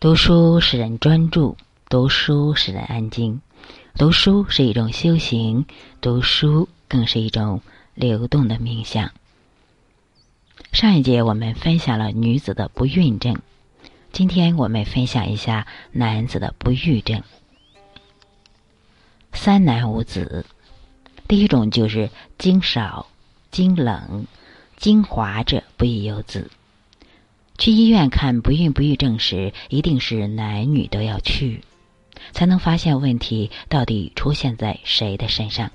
读书使人专注，读书使人安静，读书是一种修行，读书更是一种流动的冥想。上一节我们分享了女子的不孕症，今天我们分享一下男子的不育症。三男五子，第一种就是精少、精冷、精华者不宜有子。去医院看不孕不育症时，一定是男女都要去，才能发现问题到底出现在谁的身上。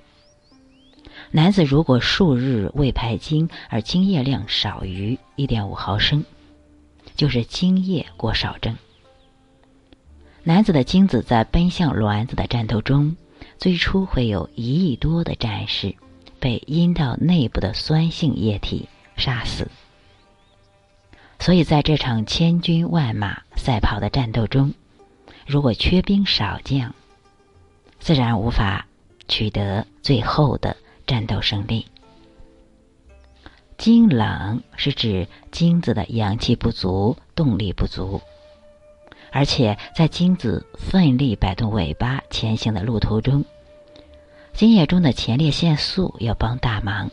男子如果数日未排精，而精液量少于一点五毫升，就是精液过少症。男子的精子在奔向卵子的战斗中，最初会有一亿多的战士被阴道内部的酸性液体杀死。所以，在这场千军万马赛跑的战斗中，如果缺兵少将，自然无法取得最后的战斗胜利。精冷是指精子的阳气不足、动力不足，而且在精子奋力摆动尾巴前行的路途中，精液中的前列腺素要帮大忙。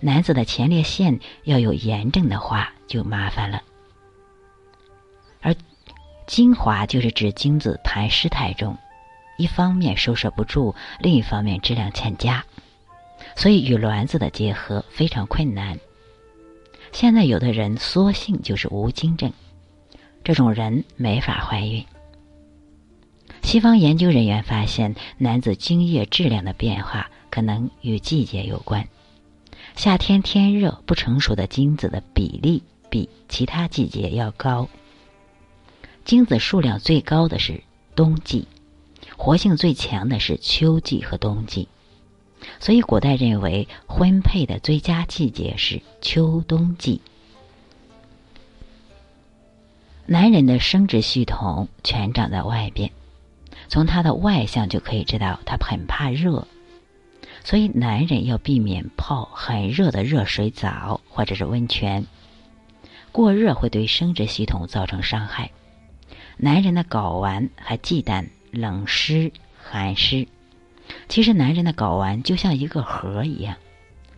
男子的前列腺要有炎症的话，就麻烦了。而精华就是指精子排湿太重，一方面收摄不住，另一方面质量欠佳，所以与卵子的结合非常困难。现在有的人缩性就是无精症，这种人没法怀孕。西方研究人员发现，男子精液质量的变化可能与季节有关。夏天天热，不成熟的精子的比例比其他季节要高。精子数量最高的是冬季，活性最强的是秋季和冬季。所以古代认为婚配的最佳季节是秋冬季。男人的生殖系统全长在外边，从他的外相就可以知道他很怕热。所以，男人要避免泡很热的热水澡或者是温泉。过热会对生殖系统造成伤害。男人的睾丸还忌惮冷湿、寒湿。其实，男人的睾丸就像一个核一样，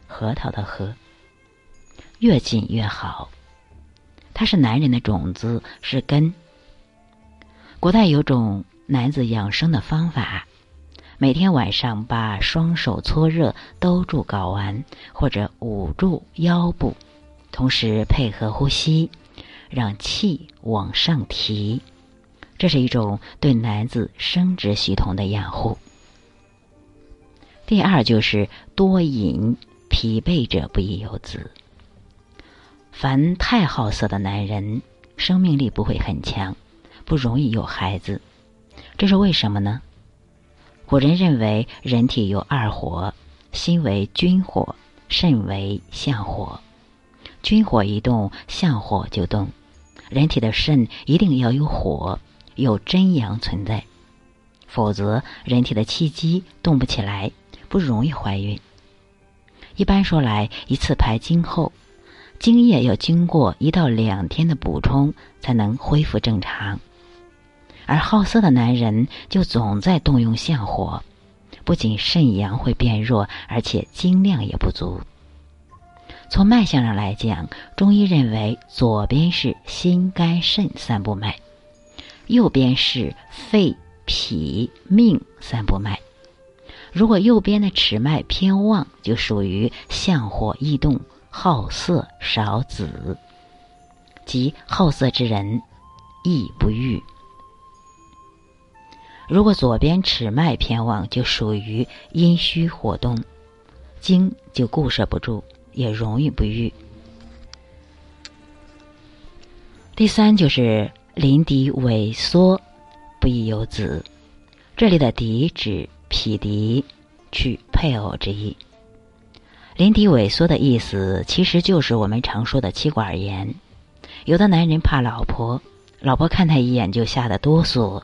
核桃的核，越紧越好。它是男人的种子，是根。古代有种男子养生的方法。每天晚上把双手搓热，兜住睾丸或者捂住腰部，同时配合呼吸，让气往上提。这是一种对男子生殖系统的养护。第二就是多饮，疲惫者不宜有子。凡太好色的男人，生命力不会很强，不容易有孩子。这是为什么呢？古人认为，人体有二火，心为君火，肾为相火。君火一动，相火就动。人体的肾一定要有火，有真阳存在，否则人体的气机动不起来，不容易怀孕。一般说来，一次排精后，精液要经过一到两天的补充，才能恢复正常。而好色的男人就总在动用相火，不仅肾阳会变弱，而且精量也不足。从脉象上来讲，中医认为左边是心肝肾三部脉，右边是肺脾命三部脉。如果右边的尺脉偏旺，就属于相火易动、好色少子，即好色之人易不育。如果左边尺脉偏旺，就属于阴虚火动，精就固摄不住，也容易不育。第三就是临敌萎缩，不宜有子。这里的“敌”指匹敌，取配偶之意。临敌萎缩的意思，其实就是我们常说的妻管严。有的男人怕老婆，老婆看他一眼就吓得哆嗦。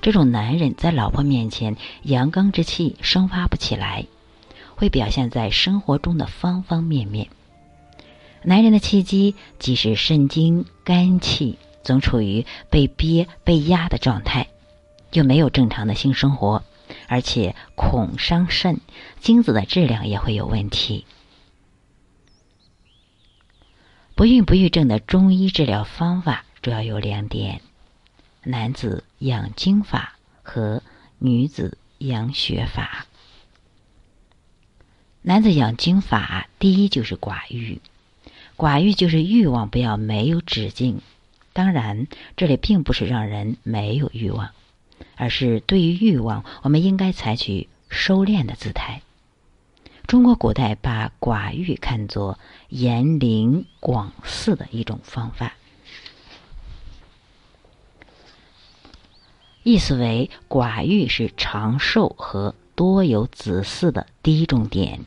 这种男人在老婆面前阳刚之气生发不起来，会表现在生活中的方方面面。男人的气机即是肾精、肝气、总处于被憋、被压的状态，就没有正常的性生活，而且恐伤肾，精子的质量也会有问题。不孕不育症的中医治疗方法主要有两点：男子养精法和女子养血法。男子养精法，第一就是寡欲，寡欲就是欲望不要没有止境。当然，这里并不是让人没有欲望，而是对于欲望，我们应该采取收敛的姿态。中国古代把寡欲看作严灵广祀的一种方法，意思为寡欲是长寿和多有子嗣的第一重点。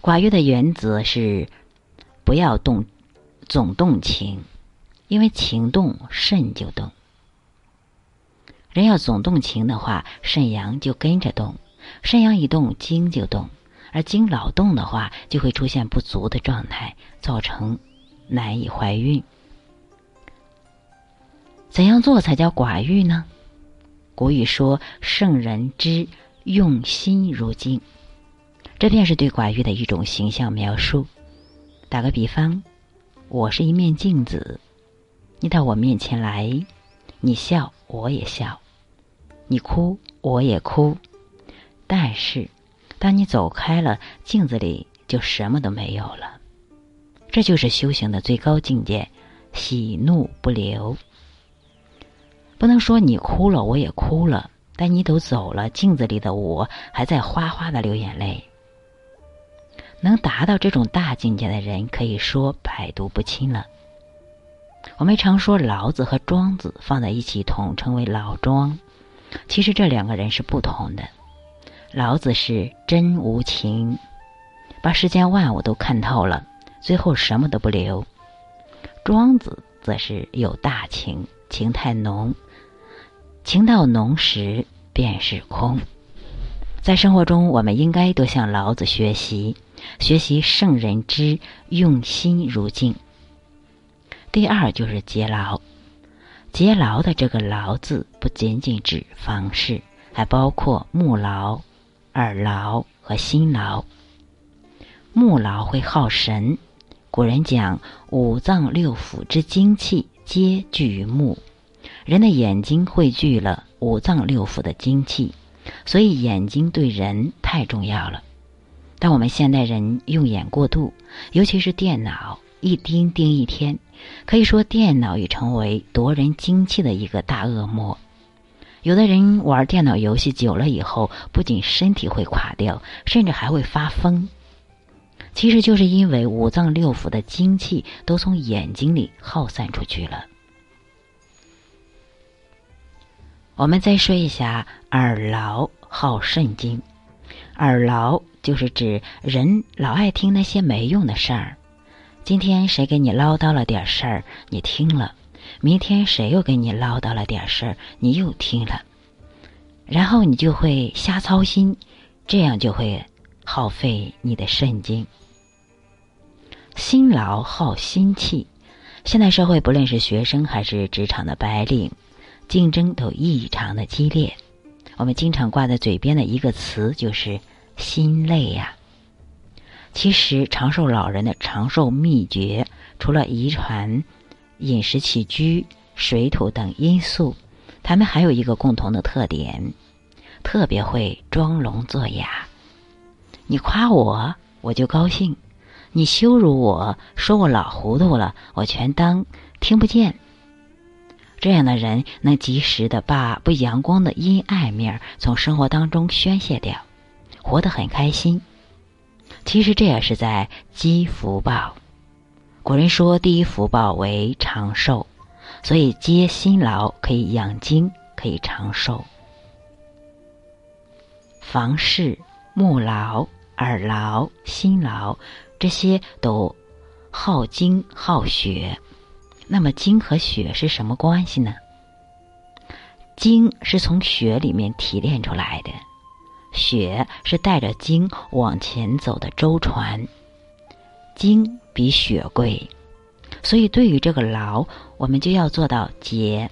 寡欲的原则是不要动。总动情，因为情动肾就动。人要总动情的话，肾阳就跟着动，肾阳一动，精就动，而精老动的话，就会出现不足的状态，造成难以怀孕。怎样做才叫寡欲呢？古语说：“圣人之用心如镜。”这便是对寡欲的一种形象描述。打个比方。我是一面镜子，你到我面前来，你笑我也笑，你哭我也哭。但是，当你走开了，镜子里就什么都没有了。这就是修行的最高境界：喜怒不留。不能说你哭了我也哭了，但你都走了，镜子里的我还在哗哗的流眼泪。能达到这种大境界的人，可以说百毒不侵了。我们常说老子和庄子放在一起统称为老庄，其实这两个人是不同的。老子是真无情，把世间万物都看透了，最后什么都不留；庄子则是有大情，情太浓，情到浓时便是空。在生活中，我们应该多向老子学习。学习圣人之用心如镜。第二就是节劳，节劳的这个“劳”字不仅仅指房事，还包括目劳、耳劳和心劳。目劳会耗神，古人讲五脏六腑之精气皆聚于目，人的眼睛汇聚了五脏六腑的精气，所以眼睛对人太重要了。但我们现代人用眼过度，尤其是电脑，一盯盯一天，可以说电脑已成为夺人精气的一个大恶魔。有的人玩电脑游戏久了以后，不仅身体会垮掉，甚至还会发疯。其实就是因为五脏六腑的精气都从眼睛里耗散出去了。我们再说一下耳劳耗肾经，耳劳。就是指人老爱听那些没用的事儿。今天谁给你唠叨了点事儿，你听了；明天谁又给你唠叨了点事儿，你又听了。然后你就会瞎操心，这样就会耗费你的肾精。辛劳耗心气。现代社会，不论是学生还是职场的白领，竞争都异常的激烈。我们经常挂在嘴边的一个词就是。心累呀！其实长寿老人的长寿秘诀，除了遗传、饮食起居、水土等因素，他们还有一个共同的特点：特别会装聋作哑。你夸我，我就高兴；你羞辱我说我老糊涂了，我全当听不见。这样的人能及时的把不阳光的阴暗面从生活当中宣泄掉。活得很开心，其实这也是在积福报。古人说第一福报为长寿，所以皆辛劳可以养精，可以长寿。房事、目劳、耳劳、心劳，这些都耗精耗血。那么精和血是什么关系呢？精是从血里面提炼出来的。血是带着精往前走的舟船，精比血贵，所以对于这个劳，我们就要做到节。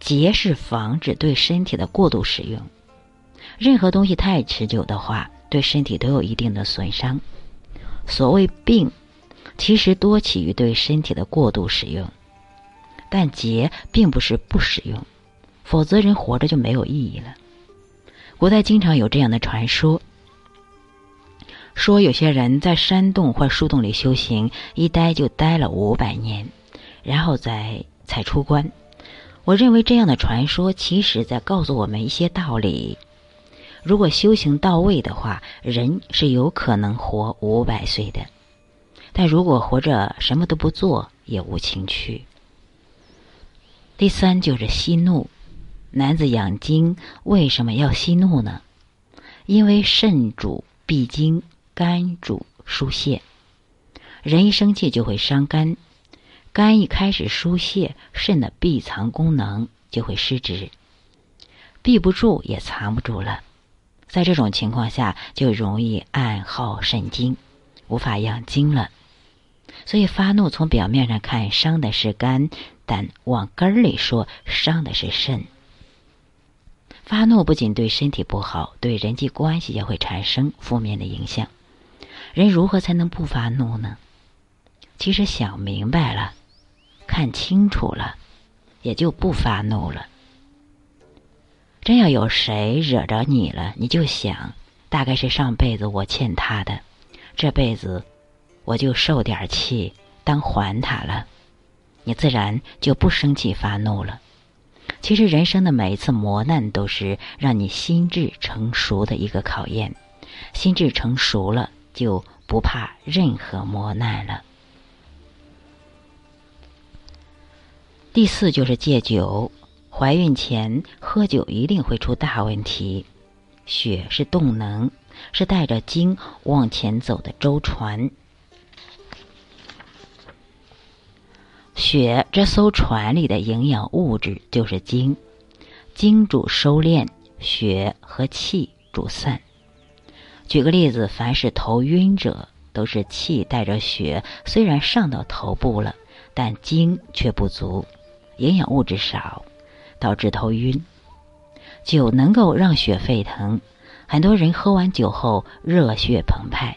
节是防止对身体的过度使用。任何东西太持久的话，对身体都有一定的损伤。所谓病，其实多起于对身体的过度使用。但节并不是不使用，否则人活着就没有意义了。古代经常有这样的传说，说有些人在山洞或树洞里修行，一待就待了五百年，然后再才出关。我认为这样的传说，其实在告诉我们一些道理。如果修行到位的话，人是有可能活五百岁的；但如果活着什么都不做，也无情趣。第三就是息怒，男子养精为什么要息怒呢？因为肾主闭经，肝主疏泄。人一生气就会伤肝，肝一开始疏泄，肾的闭藏功能就会失职，闭不住也藏不住了。在这种情况下，就容易暗耗肾精，无法养精了。所以发怒从表面上看伤的是肝。但往根儿里说，伤的是肾。发怒不仅对身体不好，对人际关系也会产生负面的影响。人如何才能不发怒呢？其实想明白了，看清楚了，也就不发怒了。真要有谁惹着你了，你就想，大概是上辈子我欠他的，这辈子我就受点气，当还他了。你自然就不生气发怒了。其实人生的每一次磨难都是让你心智成熟的一个考验，心智成熟了就不怕任何磨难了。第四就是戒酒，怀孕前喝酒一定会出大问题。血是动能，是带着精往前走的舟船。血这艘船里的营养物质就是精，精主收敛，血和气主散。举个例子，凡是头晕者，都是气带着血，虽然上到头部了，但精却不足，营养物质少，导致头晕。酒能够让血沸腾，很多人喝完酒后热血澎湃。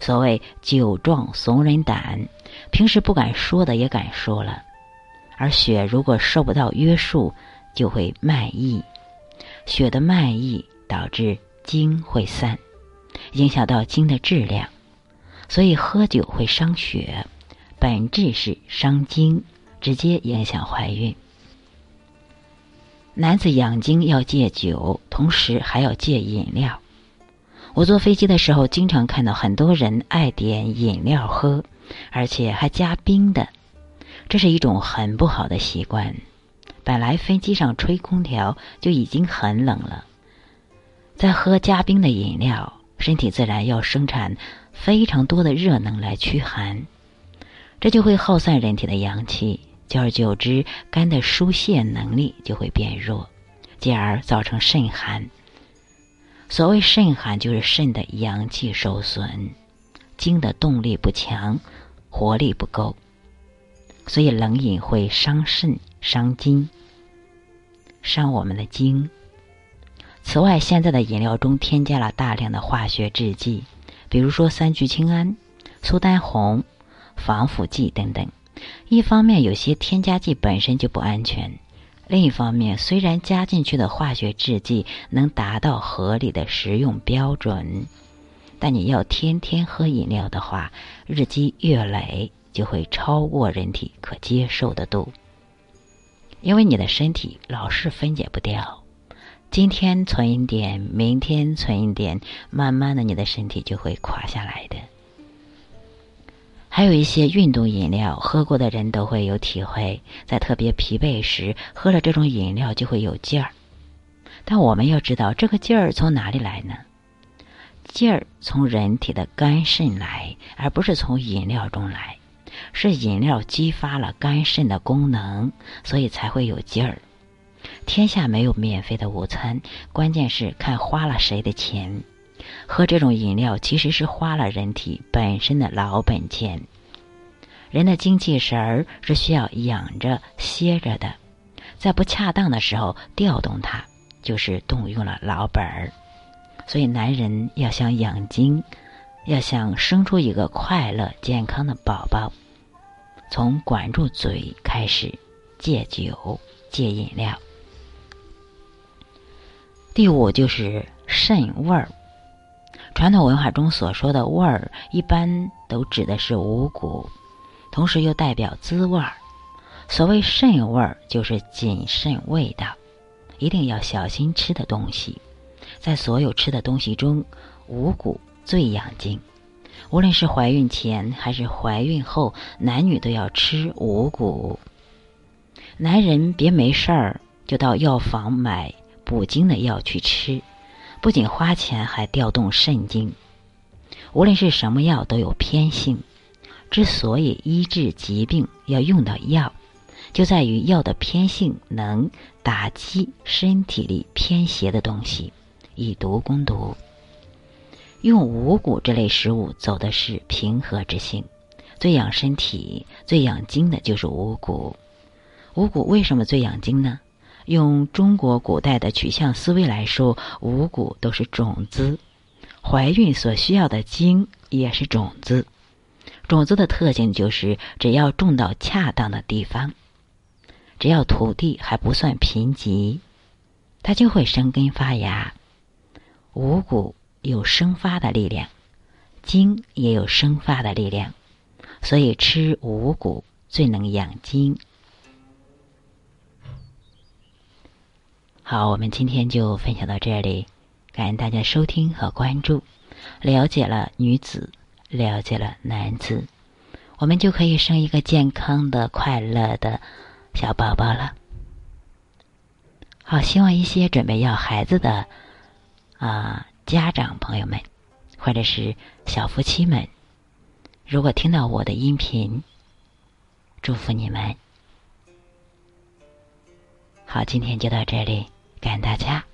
所谓酒壮怂人胆，平时不敢说的也敢说了。而血如果受不到约束，就会慢溢。血的慢溢导致精会散，影响到精的质量。所以喝酒会伤血，本质是伤精，直接影响怀孕。男子养精要戒酒，同时还要戒饮料。我坐飞机的时候，经常看到很多人爱点饮料喝，而且还加冰的，这是一种很不好的习惯。本来飞机上吹空调就已经很冷了，再喝加冰的饮料，身体自然要生产非常多的热能来驱寒，这就会耗散人体的阳气，久而久之，肝的疏泄能力就会变弱，进而造成肾寒。所谓肾寒，就是肾的阳气受损，精的动力不强，活力不够，所以冷饮会伤肾、伤筋、伤我们的精。此外，现在的饮料中添加了大量的化学制剂，比如说三聚氰胺、苏丹红、防腐剂等等。一方面，有些添加剂本身就不安全。另一方面，虽然加进去的化学制剂能达到合理的食用标准，但你要天天喝饮料的话，日积月累就会超过人体可接受的度。因为你的身体老是分解不掉，今天存一点，明天存一点，慢慢的你的身体就会垮下来的。还有一些运动饮料，喝过的人都会有体会，在特别疲惫时喝了这种饮料就会有劲儿。但我们要知道，这个劲儿从哪里来呢？劲儿从人体的肝肾来，而不是从饮料中来。是饮料激发了肝肾的功能，所以才会有劲儿。天下没有免费的午餐，关键是看花了谁的钱。喝这种饮料其实是花了人体本身的老本钱。人的精气神儿是需要养着、歇着的，在不恰当的时候调动它，就是动用了老本儿。所以，男人要想养精，要想生出一个快乐、健康的宝宝，从管住嘴开始，戒酒、戒饮料。第五就是肾味儿。传统文化中所说的味儿，一般都指的是五谷，同时又代表滋味儿。所谓肾味儿，就是谨慎味道，一定要小心吃的东西。在所有吃的东西中，五谷最养精。无论是怀孕前还是怀孕后，男女都要吃五谷。男人别没事儿就到药房买补精的药去吃。不仅花钱，还调动肾精。无论是什么药，都有偏性。之所以医治疾病要用到药，就在于药的偏性能打击身体里偏邪的东西，以毒攻毒。用五谷这类食物，走的是平和之性。最养身体、最养精的就是五谷。五谷为什么最养精呢？用中国古代的取向思维来说，五谷都是种子，怀孕所需要的精也是种子。种子的特性就是，只要种到恰当的地方，只要土地还不算贫瘠，它就会生根发芽。五谷有生发的力量，精也有生发的力量，所以吃五谷最能养精。好，我们今天就分享到这里，感恩大家收听和关注。了解了女子，了解了男子，我们就可以生一个健康的、快乐的小宝宝了。好，希望一些准备要孩子的啊家长朋友们，或者是小夫妻们，如果听到我的音频，祝福你们。好，今天就到这里。感恩大家。